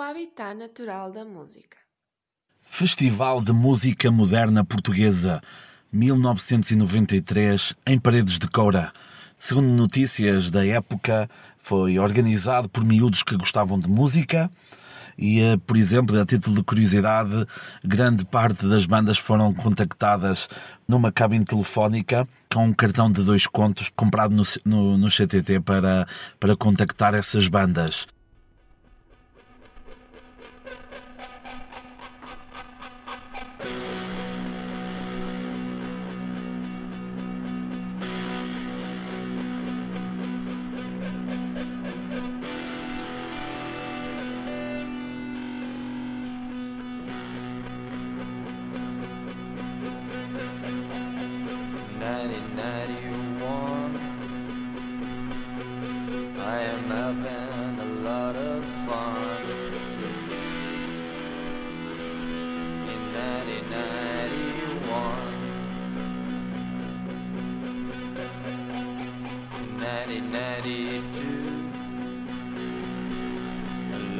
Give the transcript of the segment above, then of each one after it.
habitat natural da música. Festival de Música Moderna Portuguesa, 1993, em Paredes de Coura. Segundo notícias da época, foi organizado por miúdos que gostavam de música e, eh, por exemplo, a título de curiosidade, grande parte das bandas foram contactadas numa cabine telefónica com um cartão de dois contos comprado no, no, no CTT para, para contactar essas bandas.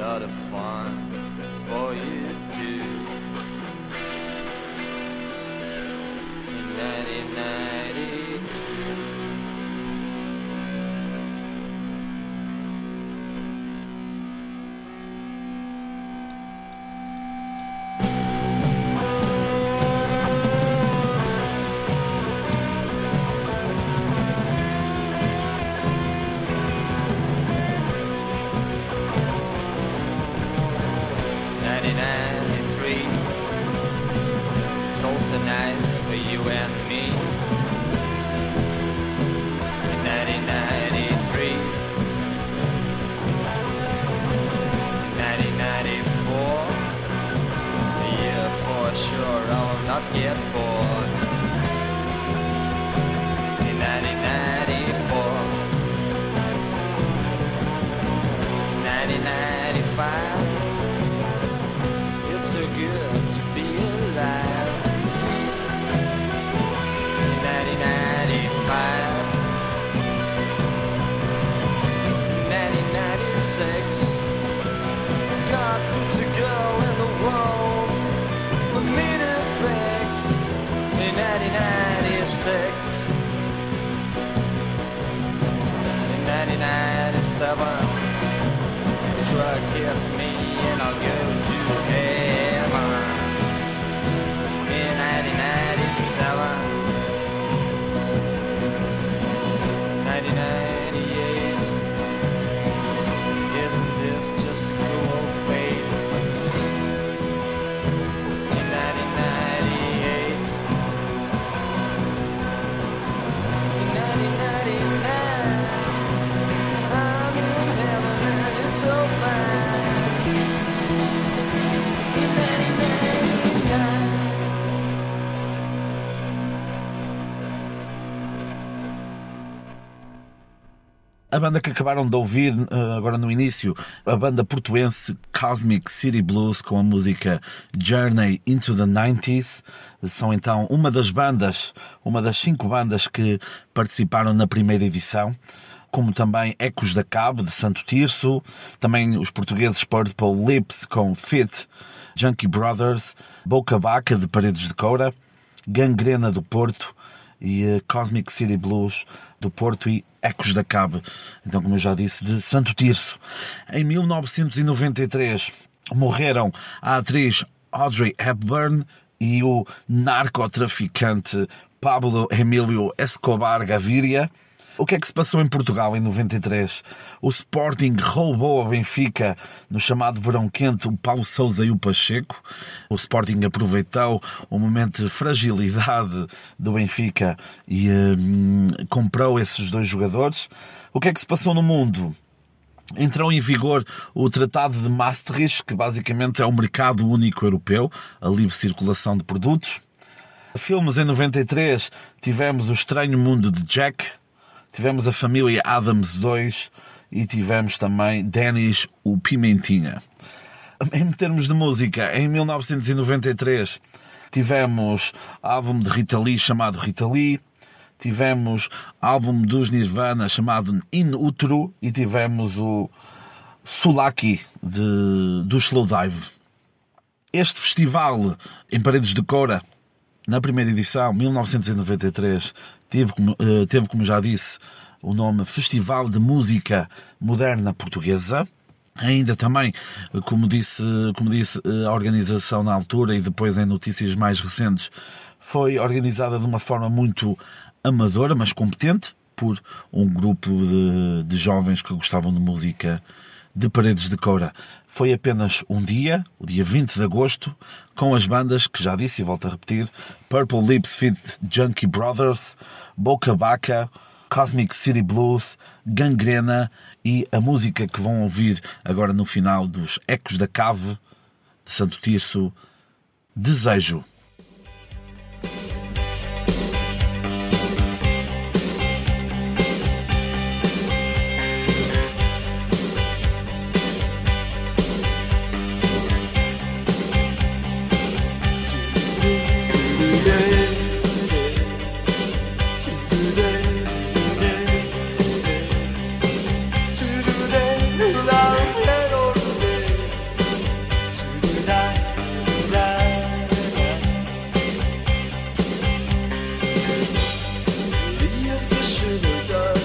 lot of fun for you too. In 99. it's also nice for you and me. In 1993, for sure I will not get bored. truck hit me and I'll go to hell. A banda que acabaram de ouvir eh, agora no início, a banda portuense Cosmic City Blues com a música Journey into the 90s, são então uma das bandas, uma das cinco bandas que participaram na primeira edição como também Ecos da Cabo, de Santo Tirso, também os portugueses Purple Lips com Fit, Junkie Brothers, Boca Vaca, de Paredes de Coura, Gangrena do Porto e eh, Cosmic City Blues do Porto e Ecos da Cabe, então, como eu já disse, de Santo Tirso. Em 1993 morreram a atriz Audrey Hepburn e o narcotraficante Pablo Emílio Escobar Gaviria. O que é que se passou em Portugal em 93? O Sporting roubou a Benfica no chamado verão quente o Paulo Souza e o Pacheco. O Sporting aproveitou o momento de fragilidade do Benfica e hum, comprou esses dois jogadores. O que é que se passou no mundo? Entrou em vigor o Tratado de Maastricht, que basicamente é o mercado único europeu, a livre circulação de produtos. Filmes em 93 tivemos O Estranho Mundo de Jack, tivemos a família Adams 2 e tivemos também Dennis o Pimentinha. Em termos de música, em 1993 tivemos álbum de Rita Lee chamado Rita Lee, tivemos álbum dos Nirvana chamado In Utero e tivemos o Sulaki de, do Slowdive. Este festival em Paredes de Cora, na primeira edição, 1993, teve, eh, teve, como já disse, o nome Festival de Música Moderna Portuguesa. Ainda também, como disse, como disse a organização na altura e depois em notícias mais recentes, foi organizada de uma forma muito amadora, mas competente, por um grupo de, de jovens que gostavam de música de Paredes de Coura. Foi apenas um dia, o dia 20 de agosto, com as bandas que já disse e volto a repetir: Purple Lips Fit Junkie Brothers, Boca Baca, Cosmic City Blues, Gangrena e a música que vão ouvir agora no final dos Ecos da Cave de Santo Tirso, Desejo. Be a fisher of the dark.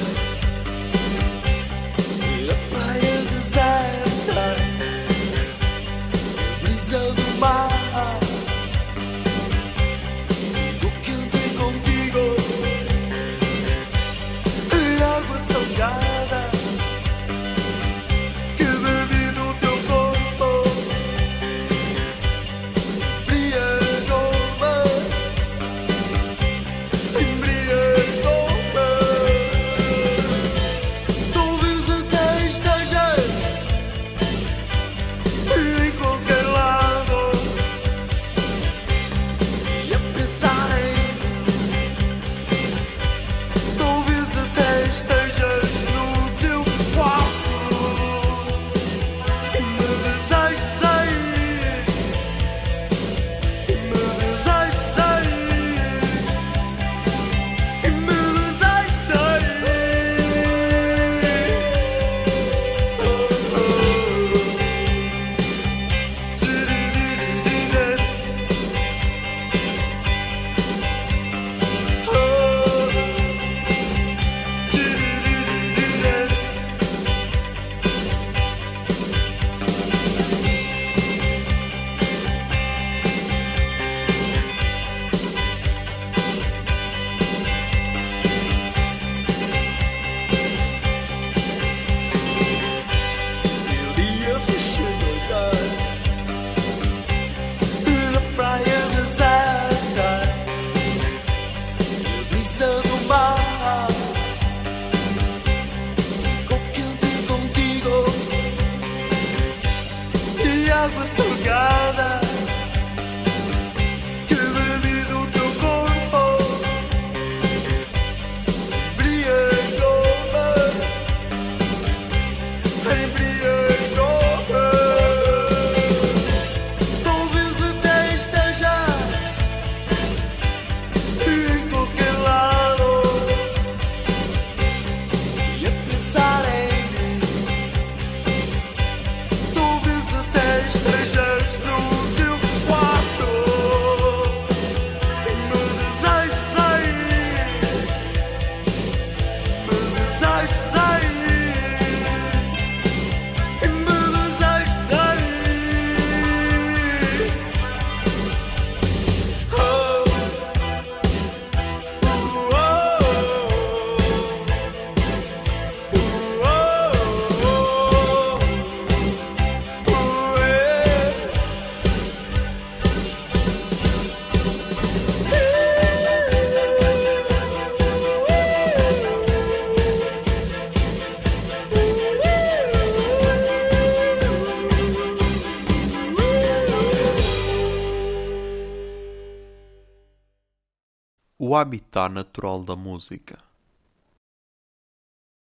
Habitat natural da música.